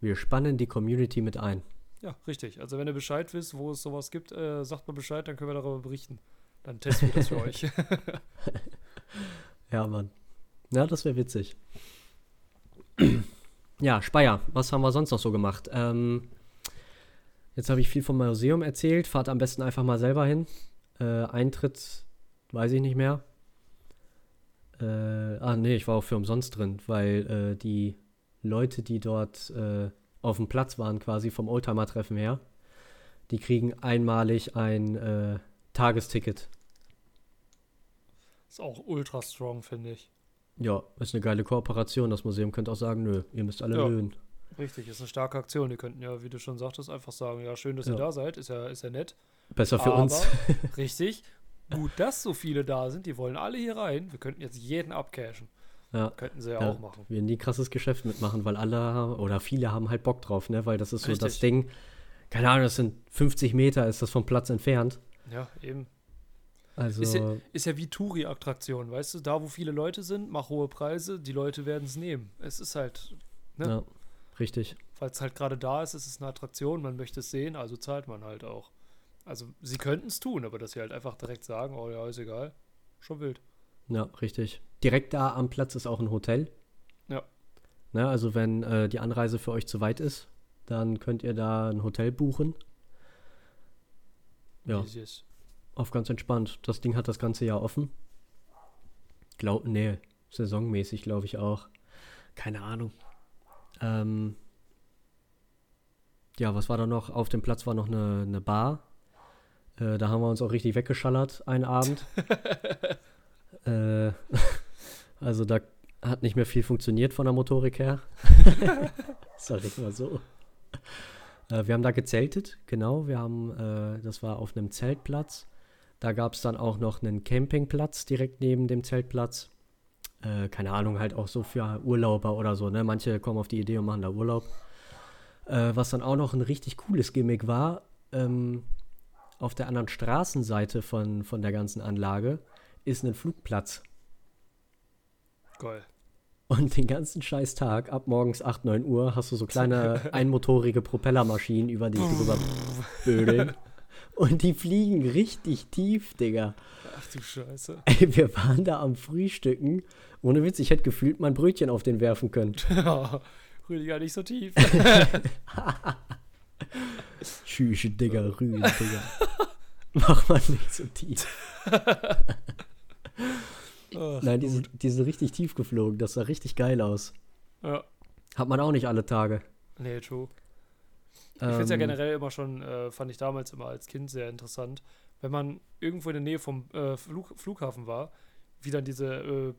Wir spannen die Community mit ein. Ja, richtig. Also wenn ihr Bescheid wisst, wo es sowas gibt, äh, sagt mal Bescheid, dann können wir darüber berichten. Dann testen wir das für euch. Ja, Mann. Ja, das wäre witzig. ja, Speyer, was haben wir sonst noch so gemacht? Ähm, jetzt habe ich viel vom Museum erzählt. Fahrt am besten einfach mal selber hin. Äh, Eintritt, weiß ich nicht mehr. Äh, ah, nee, ich war auch für umsonst drin, weil äh, die Leute, die dort äh, auf dem Platz waren, quasi vom Oldtimer-Treffen her, die kriegen einmalig ein äh, Tagesticket. ist auch ultra strong, finde ich. Ja, ist eine geile Kooperation. Das Museum könnte auch sagen, nö, ihr müsst alle Ja. löhnen. Richtig, ist eine starke Aktion. Die könnten ja, wie du schon sagtest, einfach sagen, ja, schön, dass ihr Ja. da seid. Ist ja, ist ja nett. Besser für Aber, uns. richtig, gut, dass so viele da sind. Die wollen alle hier rein. Wir könnten jetzt jeden abcashen. Ja. Könnten sie ja, Ja. auch machen. Wir nie krasses Geschäft mitmachen, weil alle haben- oder viele haben halt Bock drauf, ne? Weil das ist so das Richtig. Ding. Keine Ahnung, das sind 50 Meter, ist das vom Platz entfernt. Ja, eben. Also Ist ja, ist ja wie Touri-Attraktion, weißt du? Da, wo viele Leute sind, mach hohe Preise, die Leute werden es nehmen. Es ist halt, ne? ja, richtig. Weil es halt gerade da ist, es ist eine Attraktion, man möchte es sehen, also zahlt man halt auch. Also sie könnten es tun, aber dass sie halt einfach direkt sagen, oh ja, ist egal, schon wild. Ja, richtig. Direkt da am Platz ist auch ein Hotel. Ja. Ne, also wenn äh, die Anreise für euch zu weit ist, dann könnt ihr da ein Hotel buchen. Ja. Easy. Auf ganz entspannt. Das Ding hat das ganze Jahr offen. Glaub, nee, saisonmäßig glaube ich auch. Keine Ahnung. Ähm, ja, was war da noch? Auf dem Platz war noch eine, eine Bar. Äh, da haben wir uns auch richtig weggeschallert einen Abend. äh, also da hat nicht mehr viel funktioniert von der Motorik her. Sag ich mal so. Äh, wir haben da gezeltet, genau. Wir haben, äh, das war auf einem Zeltplatz. Da gab es dann auch noch einen Campingplatz direkt neben dem Zeltplatz. Äh, keine Ahnung, halt auch so für Urlauber oder so. Ne? Manche kommen auf die Idee und machen da Urlaub. Äh, was dann auch noch ein richtig cooles Gimmick war, ähm, auf der anderen Straßenseite von, von der ganzen Anlage ist ein Flugplatz. Geil. Und den ganzen scheiß Tag, ab morgens 8, 9 Uhr, hast du so kleine einmotorige Propellermaschinen, über die drüber bödeln. Und die fliegen richtig tief, Digga. Ach du Scheiße. Ey, wir waren da am Frühstücken. Ohne Witz, ich hätte gefühlt mein Brötchen auf den werfen können. Rüdiger nicht so tief. Tschüss, Digga, Rüden, Digga. Mach mal nicht so tief. Ach, Nein, die sind, die sind richtig tief geflogen. Das sah richtig geil aus. Ja. Hat man auch nicht alle Tage. Nee, true. Ich finde es ja Ähm, generell immer schon, äh, fand ich damals immer als Kind sehr interessant, wenn man irgendwo in der Nähe vom äh, Flug, Flughafen war, wie dann diese äh,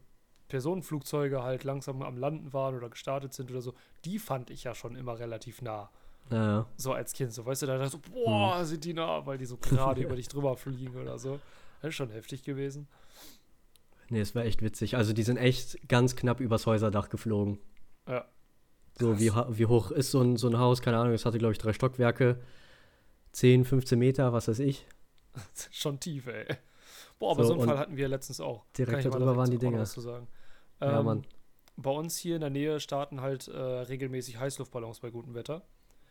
Personenflugzeuge halt langsam am Landen waren oder gestartet sind oder so, die fand ich ja schon immer relativ nah. Ja, So als Kind, so weißt du, da dachte ich so, boah, Hm. sind die nah, weil die so gerade über dich drüber fliegen oder so. Das ist schon heftig gewesen. nee, es war echt witzig. Also die sind echt ganz knapp übers Häuserdach geflogen. Ja. So, wie, wie hoch ist so ein, so ein Haus? Keine Ahnung, es hatte, glaube ich, drei Stockwerke. 10, 15 Meter, was weiß ich. schon tief, ey. Boah, aber So, so, einen Fall hatten wir letztens auch. direkt darüber waren die Dinger. sagen. Ja, Ähm, Mann. Bei uns hier in der Nähe starten halt äh, regelmäßig Heißluftballons bei gutem Wetter.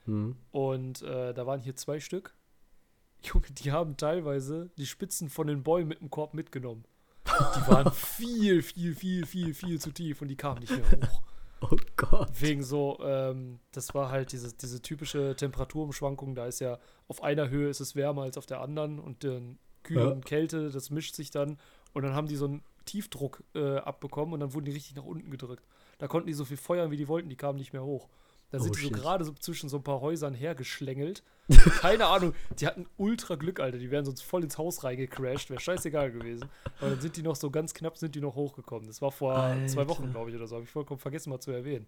Hm. Und äh, da waren hier zwei Stück. Junge, die haben teilweise die Spitzen von den Bäumen mit dem Korb mitgenommen. Die waren viel, viel, viel, viel, viel zu tief und die kamen nicht mehr hoch. Oh Gott. Wegen so, ähm, das war halt diese, diese typische Temperaturumschwankung. Da ist ja auf einer Höhe ist es wärmer als auf der anderen und dann Kühle Ja. und Kälte, das mischt sich dann. Und dann haben die so einen Tiefdruck äh, abbekommen und dann wurden die richtig nach unten gedrückt. Da konnten die so viel feuern, wie die wollten, die kamen nicht mehr hoch. Da Oh, sind die so gerade so zwischen so ein paar Häusern hergeschlängelt. Keine Ahnung, die hatten ultra Glück, Alter. Die wären sonst voll ins Haus reingecrashed, wäre scheißegal gewesen. Aber dann sind die noch so ganz knapp, sind die noch hochgekommen. Das war vor zwei Alter. Wochen, glaube ich, oder so. Habe ich vollkommen vergessen mal zu erwähnen.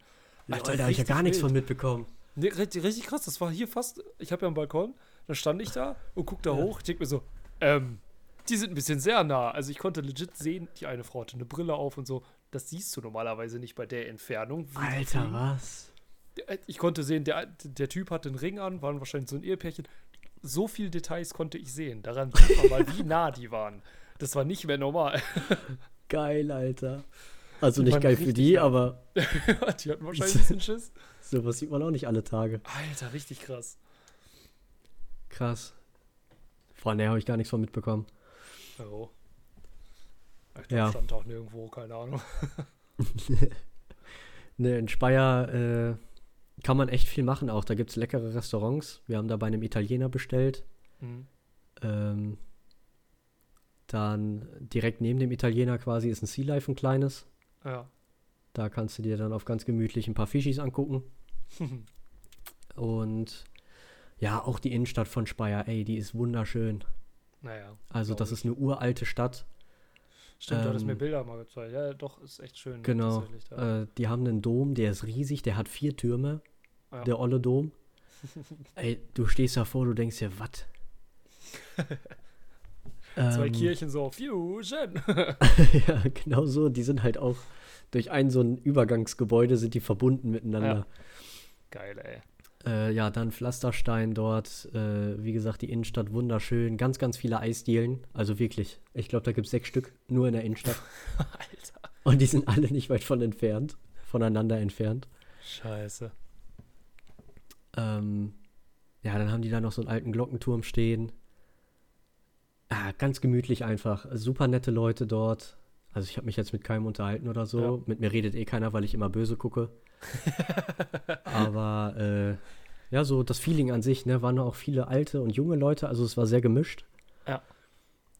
Alter, da habe ich ja gar nichts von mitbekommen. Nee, richtig, richtig krass. Das war hier fast. Ich habe ja einen Balkon. Dann stand ich da und guck da Ja. hoch. Ich denke mir so, ähm, die sind ein bisschen sehr nah. Also ich konnte legit sehen, die eine Frau hatte eine Brille auf und so. Das siehst du normalerweise nicht bei der Entfernung. Alter, was? Der- Ich konnte sehen, der, der Typ hatte einen Ring an, waren wahrscheinlich so ein Ehepärchen. So viele Details konnte ich sehen. Daran sieht man mal, wie nah die waren. Das war nicht mehr normal. Geil, Alter. Also Die nicht geil für die, aber die hatten wahrscheinlich ein bisschen Schiss. sowas sieht man auch nicht alle Tage. Alter, richtig krass. Krass. Vor allem habe ich gar nichts von mitbekommen. Oh. Ich Ja. stand auch nirgendwo, keine Ahnung. Ne, in Speyer äh, kann man echt viel machen auch. Da gibt es leckere Restaurants. Wir haben da bei einem Italiener bestellt. Mhm. Ähm, dann direkt neben dem Italiener quasi ist ein Sea Life, ein kleines. Ja. Da kannst du dir dann auf ganz gemütlich ein paar Fischis angucken. Und ja, auch die Innenstadt von Speyer, ey, die ist wunderschön. naja. Also, das ist eine uralte Stadt. Stimmt, du hattest mir ähm, Bilder mal gezeigt. Ja, doch, ist echt schön. Genau. da. Äh, die haben einen Dom, der ist riesig, der hat vier Türme. Ja. Der olle Dom. ey, du stehst davor, du denkst dir, was? Zwei Ähm, Kirchen so, Fusion. ja, genau so. Die sind halt auch durch ein so ein Übergangsgebäude sind die verbunden miteinander. Geil, ey. Äh, ja, dann Pflasterstein dort. Äh, wie gesagt, die Innenstadt wunderschön. Ganz, ganz viele Eisdielen. Also wirklich. Ich glaube, da gibt es sechs Stück nur in der Innenstadt. Alter. Und die sind alle nicht weit von entfernt. Voneinander entfernt. Scheiße. Ähm, ja, dann haben die da noch so einen alten Glockenturm stehen. Ah, ganz gemütlich einfach. Super nette Leute dort. Also ich habe mich jetzt mit keinem unterhalten oder so. Ja. Mit mir redet eh keiner, weil ich immer böse gucke. Aber äh, ja, so das Feeling an sich, ne, waren auch viele alte und junge Leute, also es war sehr gemischt. Ja.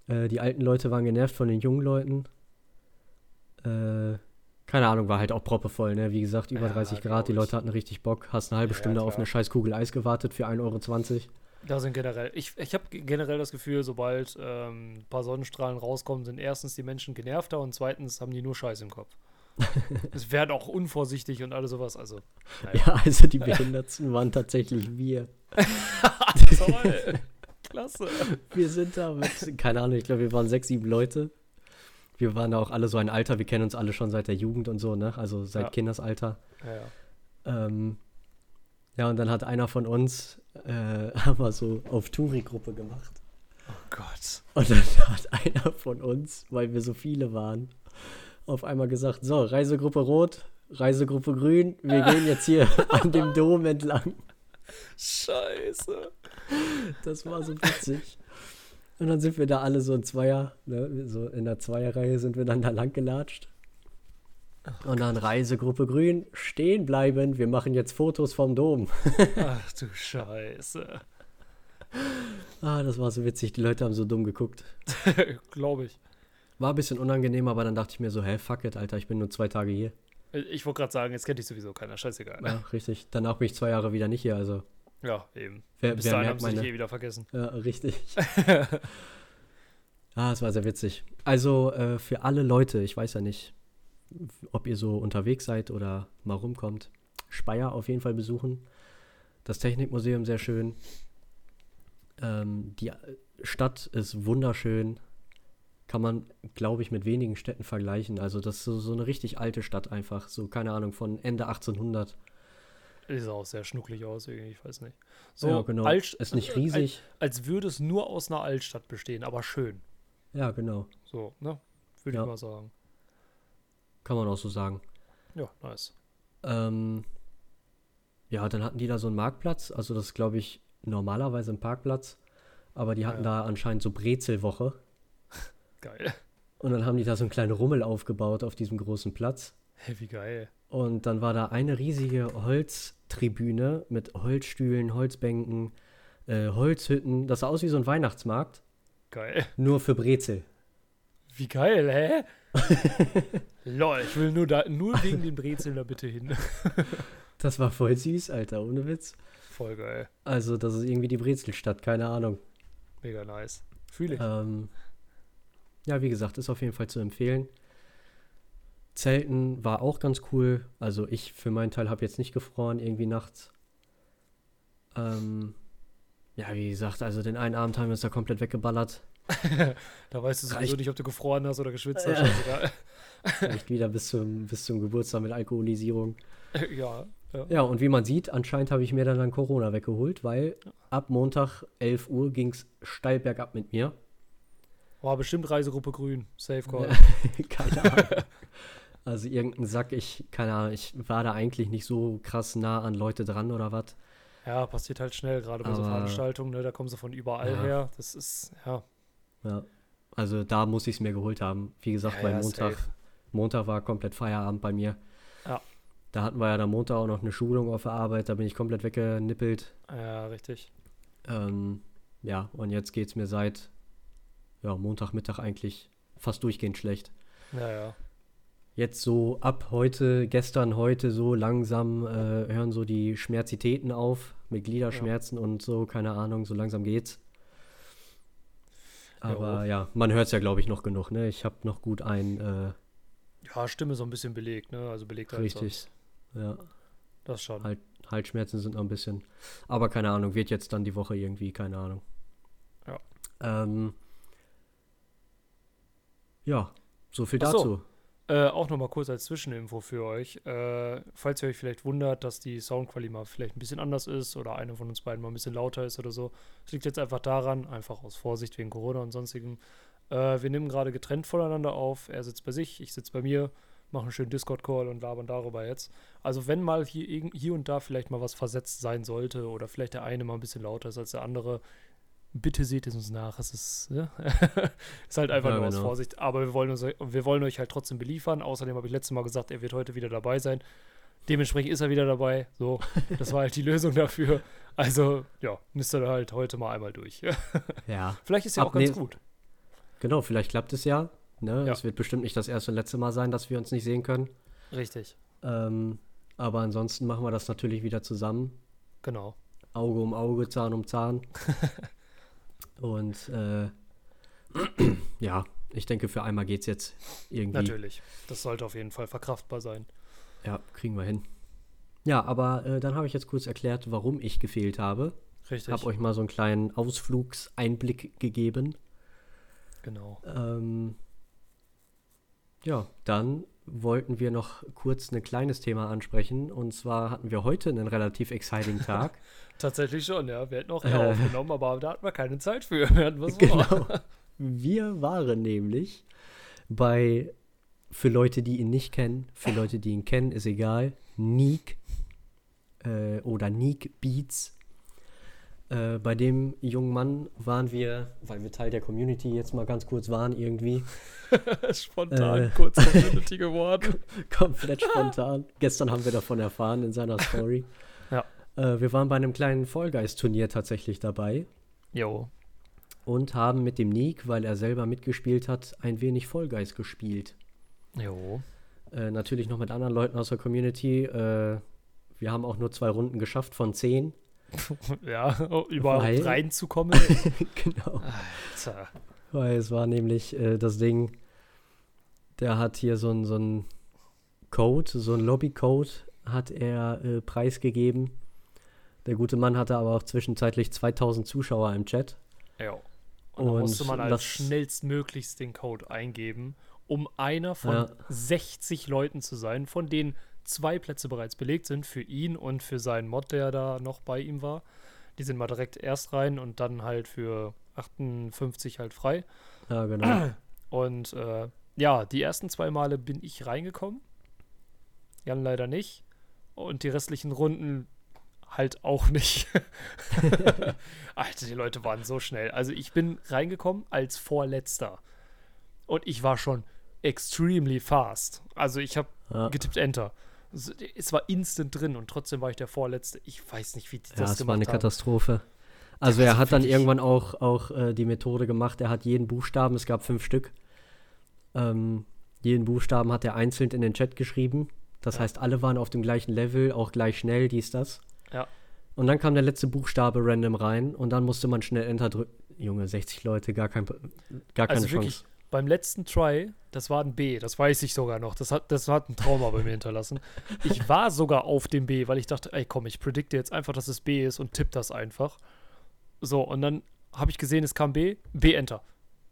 Äh, die alten Leute waren genervt von den jungen Leuten. Äh, keine Ahnung, war halt auch proppevoll, ne? Wie gesagt, über ja, 30 Grad, die Leute hatten richtig Bock. Hast eine halbe ja, Stunde auf eine scheiß Kugel Eis gewartet für 1,20 Euro. Da sind generell, ich, ich habe generell das Gefühl, sobald ähm, ein paar Sonnenstrahlen rauskommen, sind erstens die Menschen genervter und zweitens haben die nur Scheiß im Kopf. es werden auch unvorsichtig und alles sowas. Also, naja. Ja, also die Behinderten waren tatsächlich wir. Toll. Klasse. Wir sind da mit, keine Ahnung, ich glaube, wir waren sechs, sieben Leute. Wir waren da auch alle so ein Alter, wir kennen uns alle schon seit der Jugend und so, ne? Also seit ja. Kindesalter. Ja, ja. Ähm, ja, und dann hat einer von uns, äh, haben wir so auf Touri-Gruppe gemacht. Oh Gott. Und dann hat einer von uns, weil wir so viele waren, auf einmal gesagt, so, Reisegruppe Rot, Reisegruppe Grün, wir gehen jetzt hier an dem Dom entlang. Scheiße. Das war so witzig. Und dann sind wir da alle so in Zweier, ne, so in der Zweierreihe sind wir dann da lang gelatscht. Und dann Reisegruppe Grün, stehen bleiben, wir machen jetzt Fotos vom Dom. Ach du Scheiße. Ah, das war so witzig, die Leute haben so dumm geguckt. Glaube ich. War ein bisschen unangenehm, aber dann dachte ich mir so, hä, fuck it, Alter, ich bin nur zwei Tage hier. Ich wollte gerade sagen, jetzt kennt dich sowieso keiner, scheißegal. Ja, richtig. Danach bin ich zwei Jahre wieder nicht hier, also. Ja, eben. Wer, Bis wer dahin haben sie dich eh wieder vergessen. Ja, richtig. ah, es war sehr witzig. Also äh, für alle Leute, ich weiß ja nicht, ob ihr so unterwegs seid oder mal rumkommt, Speyer auf jeden Fall besuchen. Das Technikmuseum sehr schön. Ähm, die Stadt ist wunderschön kann man, glaube ich, mit wenigen Städten vergleichen. Also das ist so, so, eine richtig alte Stadt einfach. So, keine Ahnung, von Ende 1800. Sieht auch sehr schnucklig aus, irgendwie, ich weiß nicht. So, ja, genau. Alt, ist nicht riesig. Als, als, würde es nur aus einer Altstadt bestehen, aber schön. Ja, genau. So, ne? Würde ja. ich mal sagen. Kann man auch so sagen. Ja, nice. Ähm, ja, dann hatten die da so einen Marktplatz. Also das ist, glaube ich, normalerweise ein Parkplatz. Aber die hatten ja. da anscheinend so Brezelwoche. Geil. Und dann haben die da so einen kleinen Rummel aufgebaut auf diesem großen Platz. Hey, wie geil. Und dann war da eine riesige Holztribüne mit Holzstühlen, Holzbänken, äh, Holzhütten. Das sah aus wie so ein Weihnachtsmarkt. Geil. Nur für Brezel. Wie geil, hä? Lol, ich will nur da, nur wegen den Brezeln da bitte hin. das war voll süß, Alter, ohne Witz. Voll geil. Also, das ist irgendwie die Brezelstadt, keine Ahnung. Mega nice. Fühle ich. Ähm, ja, wie gesagt, ist auf jeden Fall zu empfehlen. Zelten war auch ganz cool. Also ich für meinen Teil habe jetzt nicht gefroren, irgendwie nachts. Ähm, ja, wie gesagt, also den einen Abend haben wir uns da komplett weggeballert. da weißt du sowieso Reicht. nicht, ob du gefroren hast oder geschwitzt hast. Vielleicht wieder bis zum, bis zum Geburtstag mit Alkoholisierung. Ja, ja. Ja, und wie man sieht, anscheinend habe ich mir dann, dann Corona weggeholt, weil ab Montag 11 Uhr ging es steil bergab mit mir. War bestimmt Reisegruppe Grün. Safe Call. keine Ahnung. Also irgendein Sack, ich, keine Ahnung, ich war da eigentlich nicht so krass nah an Leute dran oder was. Ja, passiert halt schnell, gerade bei Aber, so Veranstaltungen, ne? Da kommen sie von überall ja. her. Das ist, ja. Ja. Also da muss ich es mir geholt haben. Wie gesagt, ja, bei ja, Montag. Safe. Montag war komplett Feierabend bei mir. Ja. Da hatten wir ja am Montag auch noch eine Schulung auf der Arbeit, da bin ich komplett weggenippelt. Ja, richtig. Ähm, ja, und jetzt geht es mir seit ja, Montagmittag eigentlich fast durchgehend schlecht. Ja, ja. Jetzt so ab heute, gestern, heute so langsam äh, hören so die Schmerzitäten auf mit Gliederschmerzen ja. und so, keine Ahnung, so langsam geht's. Aber jo. ja, man hört es ja, glaube ich, noch genug, ne? Ich habe noch gut ein. Äh, ja, Stimme so ein bisschen belegt, ne? Also belegt halt Richtig, ja. Das schon. Halt, Halsschmerzen sind noch ein bisschen. Aber keine Ahnung, wird jetzt dann die Woche irgendwie, keine Ahnung. Ja. Ähm, ja, so viel dazu. So. Äh, auch nochmal kurz als Zwischeninfo für euch. Äh, falls ihr euch vielleicht wundert, dass die Soundqualität mal vielleicht ein bisschen anders ist oder einer von uns beiden mal ein bisschen lauter ist oder so. Das liegt jetzt einfach daran, einfach aus Vorsicht wegen Corona und sonstigem. Äh, wir nehmen gerade getrennt voneinander auf. Er sitzt bei sich, ich sitze bei mir, machen einen schönen Discord-Call und labern darüber jetzt. Also wenn mal hier, hier und da vielleicht mal was versetzt sein sollte oder vielleicht der eine mal ein bisschen lauter ist als der andere, bitte seht es uns nach. Es ist, ja? ist halt einfach ja, nur aus genau. Vorsicht. Aber wir wollen, uns, wir wollen euch halt trotzdem beliefern. Außerdem habe ich letztes Mal gesagt, er wird heute wieder dabei sein. Dementsprechend ist er wieder dabei. So, das war halt die Lösung dafür. Also, ja, müsst ihr halt heute mal einmal durch. ja. Vielleicht ist ja auch ganz gut. Genau, vielleicht klappt es ja. Ne? Ja. Es wird bestimmt nicht das erste und letzte Mal sein, dass wir uns nicht sehen können. Richtig. Ähm, aber ansonsten machen wir das natürlich wieder zusammen. Genau. Auge um Auge, Zahn um Zahn. Und äh, ja, ich denke, für einmal geht es jetzt irgendwie. Natürlich. Das sollte auf jeden Fall verkraftbar sein. Ja, kriegen wir hin. Ja, aber äh, dann habe ich jetzt kurz erklärt, warum ich gefehlt habe. Richtig. Habe euch mal so einen kleinen Ausflugseinblick gegeben. Genau. Ähm, ja, dann wollten wir noch kurz ein kleines Thema ansprechen. Und zwar hatten wir heute einen relativ exciting Tag. Tatsächlich schon, ja. Wir hätten auch äh, aufgenommen, aber da hatten wir keine Zeit für. Wir hatten was genau. Wir waren nämlich bei, für Leute, die ihn nicht kennen, für Leute, die ihn kennen, ist egal, Neek äh, oder Neek Beats äh, bei dem jungen Mann waren wir, weil wir Teil der Community jetzt mal ganz kurz waren, irgendwie. spontan äh, kurz Community geworden. komplett spontan. Gestern haben wir davon erfahren in seiner Story. ja. Äh, wir waren bei einem kleinen Vollgeist-Turnier tatsächlich dabei. Jo. Und haben mit dem Nick, weil er selber mitgespielt hat, ein wenig Vollgeist gespielt. Jo. Äh, natürlich noch mit anderen Leuten aus der Community. Äh, wir haben auch nur zwei Runden geschafft von zehn. ja, überhaupt Weil, reinzukommen. genau. Alter. Weil es war nämlich äh, das Ding, der hat hier so einen Code, so ein Lobbycode hat er äh, preisgegeben. Der gute Mann hatte aber auch zwischenzeitlich 2000 Zuschauer im Chat. Ja. Und, und da musste man als schnellstmöglichst den Code eingeben, um einer von ja. 60 Leuten zu sein, von denen zwei Plätze bereits belegt sind für ihn und für seinen Mod, der da noch bei ihm war. Die sind mal direkt erst rein und dann halt für 58 halt frei. Ja, genau. Und äh, ja, die ersten zwei Male bin ich reingekommen. Jan leider nicht. Und die restlichen Runden halt auch nicht. Alter, die Leute waren so schnell. Also ich bin reingekommen als Vorletzter. Und ich war schon extremely fast. Also ich habe ja. getippt Enter es war instant drin und trotzdem war ich der Vorletzte. Ich weiß nicht, wie die ja, das gemacht haben. Ja, es war eine haben. Katastrophe. Also er hat dann irgendwann auch, auch äh, die Methode gemacht, er hat jeden Buchstaben, es gab fünf Stück, ähm, jeden Buchstaben hat er einzeln in den Chat geschrieben. Das ja. heißt, alle waren auf dem gleichen Level, auch gleich schnell, dies, das. Ja. Und dann kam der letzte Buchstabe random rein und dann musste man schnell Enter drücken. Junge, 60 Leute, gar, kein, gar keine also Chance. Beim letzten Try, das war ein B, das weiß ich sogar noch. Das hat, das hat ein Trauma bei mir hinterlassen. Ich war sogar auf dem B, weil ich dachte, ey komm, ich predikte jetzt einfach, dass es B ist und tipp das einfach. So, und dann habe ich gesehen, es kam B, B Enter.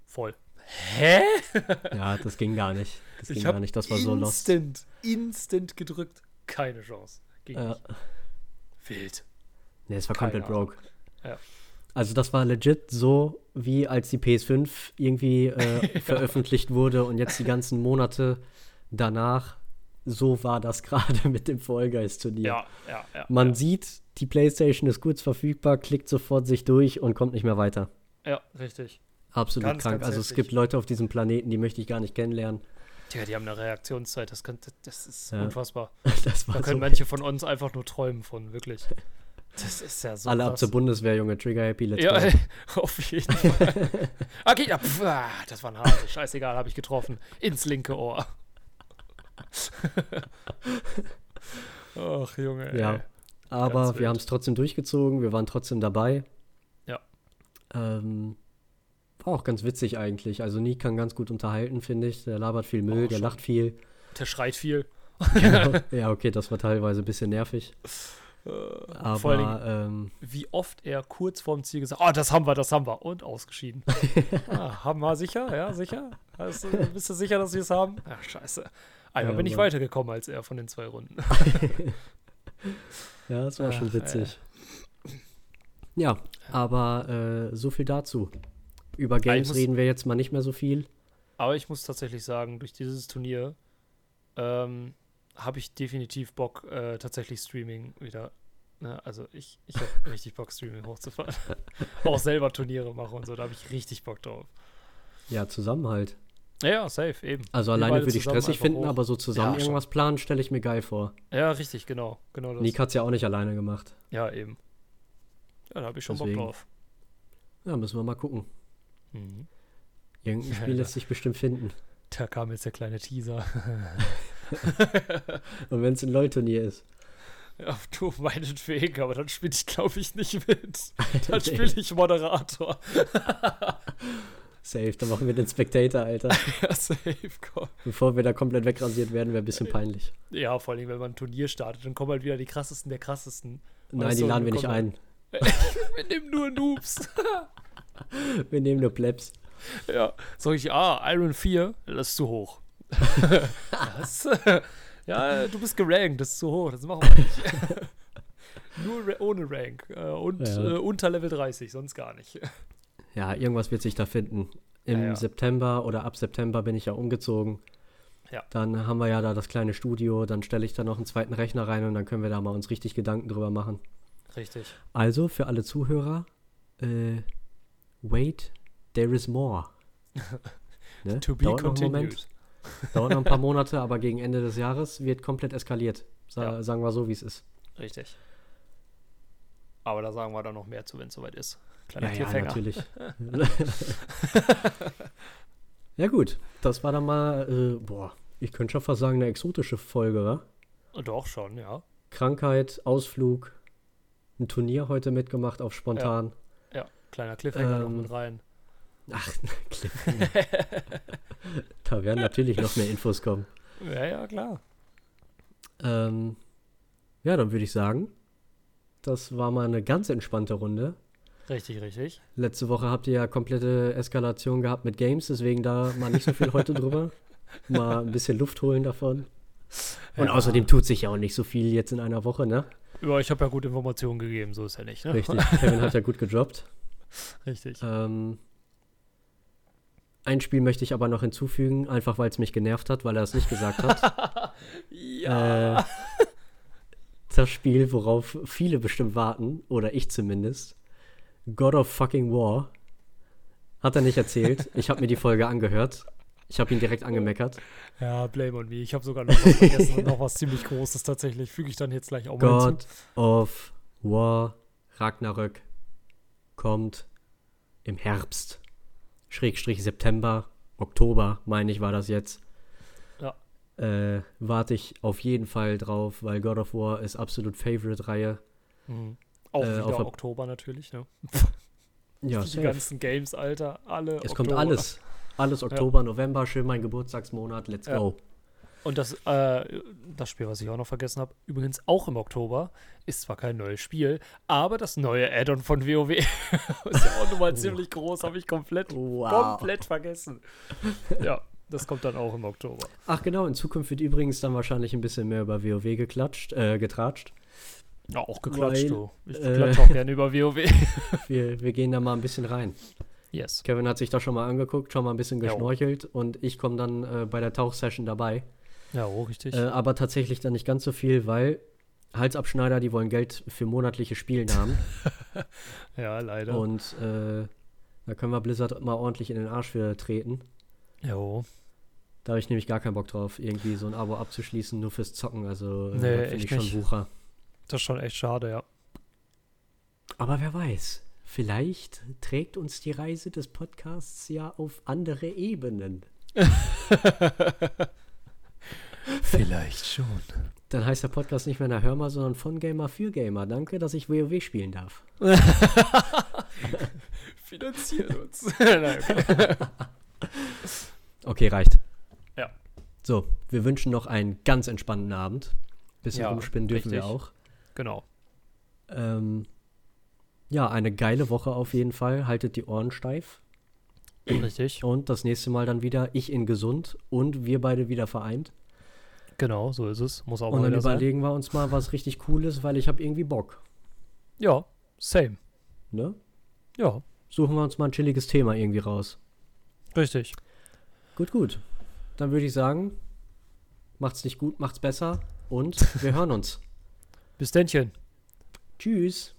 Voll. Hä? ja, das ging gar nicht. Das ging gar nicht, das war so lost. Instant, instant gedrückt. Keine Chance. Ging ja. nicht. Wild. Nee, es war Keine komplett broke. Ja. Also das war legit so, wie als die PS5 irgendwie äh, veröffentlicht wurde und jetzt die ganzen Monate danach. So war das gerade mit dem Fall Guys Turnier. Ja, ja, ja. Man ja. sieht, die PlayStation ist kurz verfügbar, klickt sofort sich durch und kommt nicht mehr weiter. Ja, richtig. Absolut ganz, krank. Ganz also es gibt Leute auf diesem Planeten, die möchte ich gar nicht kennenlernen. Tja, die haben eine Reaktionszeit, das, kann, das ist ja. unfassbar. Das da können so manche von uns einfach nur träumen von, wirklich. Das ist ja so. Alle krass. ab zur Bundeswehr, Junge. Trigger happy, let's ja, auf jeden Fall. okay, ja, pf, ah, das war ein Hase. Scheißegal, habe ich getroffen. Ins linke Ohr. Ach, Junge. Ja. Aber wir haben es trotzdem durchgezogen. Wir waren trotzdem dabei. Ja. Ähm, war auch ganz witzig eigentlich. Also, Nick kann ganz gut unterhalten, finde ich. Der labert viel Müll, oh, der lacht viel. Der schreit viel. genau. Ja, okay, das war teilweise ein bisschen nervig. Äh, Aber vor Dingen, ähm, wie oft er kurz vorm Ziel gesagt hat, oh, das haben wir, das haben wir. Und ausgeschieden. ah, haben wir sicher? Ja, sicher? Du, bist du sicher, dass wir es haben? Ach, scheiße. Einmal Ja, bin ich weitergekommen als er von den zwei Runden. ja, das war schon Ach, witzig. Ja, aber äh, so viel dazu. Über Games muss- reden wir jetzt mal nicht mehr so viel. Aber ich muss tatsächlich sagen, durch dieses Turnier ähm, habe ich definitiv Bock, äh, tatsächlich Streaming wieder. Ne? Also ich, ich habe richtig Bock, Streaming hochzufahren. Auch selber Turniere mache und so, da habe ich richtig Bock drauf. Ja, Zusammenhalt. Ja, ja, safe, eben. Also Wir alleine würde ich stressig finden, hoch. aber so zusammen Ja, schon. irgendwas planen, stelle ich mir geil vor. Ja, richtig, genau. genau das. Nick hat es ja auch nicht alleine gemacht. Ja, eben. Ja, da habe ich schon Deswegen. Bock drauf. Ja, müssen wir mal gucken. Mhm. Irgendein Spiel ja. lässt sich bestimmt finden. Da kam jetzt der kleine Teaser. Und wenn es ein LOL-Turnier ist. ja, du meinetwegen, aber dann spiele ich, glaube ich, nicht mit. Dann spiele ich Moderator. Safe, dann machen wir den Spectator, Alter. ja, safe, komm. Bevor wir da komplett wegrasiert werden, wäre ein bisschen peinlich. Ja, vor allem, wenn man ein Turnier startet, dann kommen halt wieder die krassesten der krassesten. Nein, Weißt die du, laden wir nicht ein. Wir nehmen nur Noobs. Wir nehmen nur Plebs. ja. Sag ich, ah, Iron 4, das ist zu hoch. das, ja, du bist gerankt, das ist zu hoch, das machen wir nicht. nur ohne Rank äh, und Ja. äh, unter Level 30, sonst gar nicht. Ja, irgendwas wird sich da finden. Im Ja, ja. September oder ab September bin ich ja umgezogen. Ja. Dann haben wir ja da das kleine Studio, dann stelle ich da noch einen zweiten Rechner rein und dann können wir da mal uns richtig Gedanken drüber machen. Richtig. Also für alle Zuhörer, äh, wait, there is more. Ne? To be Dauert einen Moment, continued. Dauert noch ein paar Monate, aber gegen Ende des Jahres wird komplett eskaliert. Sa Ja. Sagen wir so, wie es ist. Richtig. Aber da sagen wir dann noch mehr zu, wenn es soweit ist. Kleiner Ja, ja, Cliffhanger. natürlich. ja gut, das war dann mal, äh, boah, ich könnte schon fast sagen, eine exotische Folge, wa? Doch, schon, ja. Krankheit, Ausflug, ein Turnier heute mitgemacht auf spontan. Ja, kleiner Cliffhanger noch Ähm, mit rein. Ach, Cliffhanger. da werden natürlich noch mehr Infos kommen. Ja, ja, klar. Ähm, ja, dann würde ich sagen, das war mal eine ganz entspannte Runde. Richtig, richtig. Letzte Woche habt ihr ja komplette Eskalation gehabt mit Games, deswegen da mal nicht so viel heute drüber. Mal ein bisschen Luft holen davon. Und Ja. außerdem tut sich ja auch nicht so viel jetzt in einer Woche, ne? Ja, ich habe ja gute Informationen gegeben, so ist ja nicht, ne? Richtig. Kevin hat ja gut gedroppt. Richtig. Ähm, ein Spiel möchte ich aber noch hinzufügen, einfach weil es mich genervt hat, weil er es nicht gesagt hat. ja. Äh, das Spiel, worauf viele bestimmt warten, oder ich zumindest. God of fucking War. Hat er nicht erzählt. Ich habe mir die Folge angehört. Ich habe ihn direkt angemeckert. ja, blame on me. Ich habe sogar noch was vergessen und noch was ziemlich Großes tatsächlich. Füge ich dann jetzt gleich auch mal God of War Ragnarök kommt im Herbst. Schrägstrich September, Oktober, meine ich, war das jetzt. Ja. Äh, warte ich auf jeden Fall drauf, weil God of War ist absolut Favorite-Reihe. Mhm. Auch Äh, auf wieder der- Oktober natürlich, ne? Ja, Die safe. ganzen Games, Alter, alle Es kommt Oktober. alles. Alles Oktober, November, schön mein Geburtstagsmonat, let's Ja. go. Und das, äh, das Spiel, was ich auch noch vergessen habe, übrigens auch im Oktober, ist zwar kein neues Spiel, aber das neue Add-on von WoW ist ja auch nochmal ziemlich groß, habe ich komplett, komplett vergessen. Ja, das kommt dann auch im Oktober. Ach genau, in Zukunft wird übrigens dann wahrscheinlich ein bisschen mehr über WoW geklatscht, äh, getratscht. Ja, auch geklatscht, Weil, du. Ich äh, klatsche auch gerne über WoW. Wir, wir gehen da mal ein bisschen rein. Yes. Kevin hat sich da schon mal angeguckt, schon mal ein bisschen Jo. geschnorchelt und ich komme dann äh, bei der Tauchsession dabei. Ja, oh, richtig. Äh, aber tatsächlich dann nicht ganz so viel, weil Halsabschneider, die wollen Geld für monatliche Spielen haben. ja, leider. und äh, da können wir Blizzard mal ordentlich in den Arsch für treten. Jo. Da habe ich nämlich gar keinen Bock drauf, irgendwie so ein Abo abzuschließen, nur fürs Zocken. Also äh, Nee, finde ich schon nicht. Wucher. Das ist schon echt schade, ja. Aber wer weiß, vielleicht trägt uns die Reise des Podcasts ja auf andere Ebenen. Vielleicht schon. Dann heißt der Podcast nicht mehr na Hör mal, sondern von Gamer für Gamer. Danke, dass ich WoW spielen darf. Finanziert uns. Nein, okay. Okay, reicht. Ja. So, wir wünschen noch einen ganz entspannten Abend. Bisschen Ja, rumspinnen dürfen wir richtig. auch. Genau. Ähm, ja, eine geile Woche auf jeden Fall. Haltet die Ohren steif. Richtig. Und das nächste Mal dann wieder ich in gesund und wir beide wieder vereint. Genau, so ist es. Muss auch und mal dann überlegen wir uns mal was richtig Cooles, weil ich habe irgendwie Bock. sein. Ja, same. Ne? Ja, Suchen wir uns mal ein chilliges Thema irgendwie raus. richtig. Gut, gut. Dann würde ich sagen, macht's nicht gut, macht's besser und wir hören uns. Bis dennchen. Tschüss.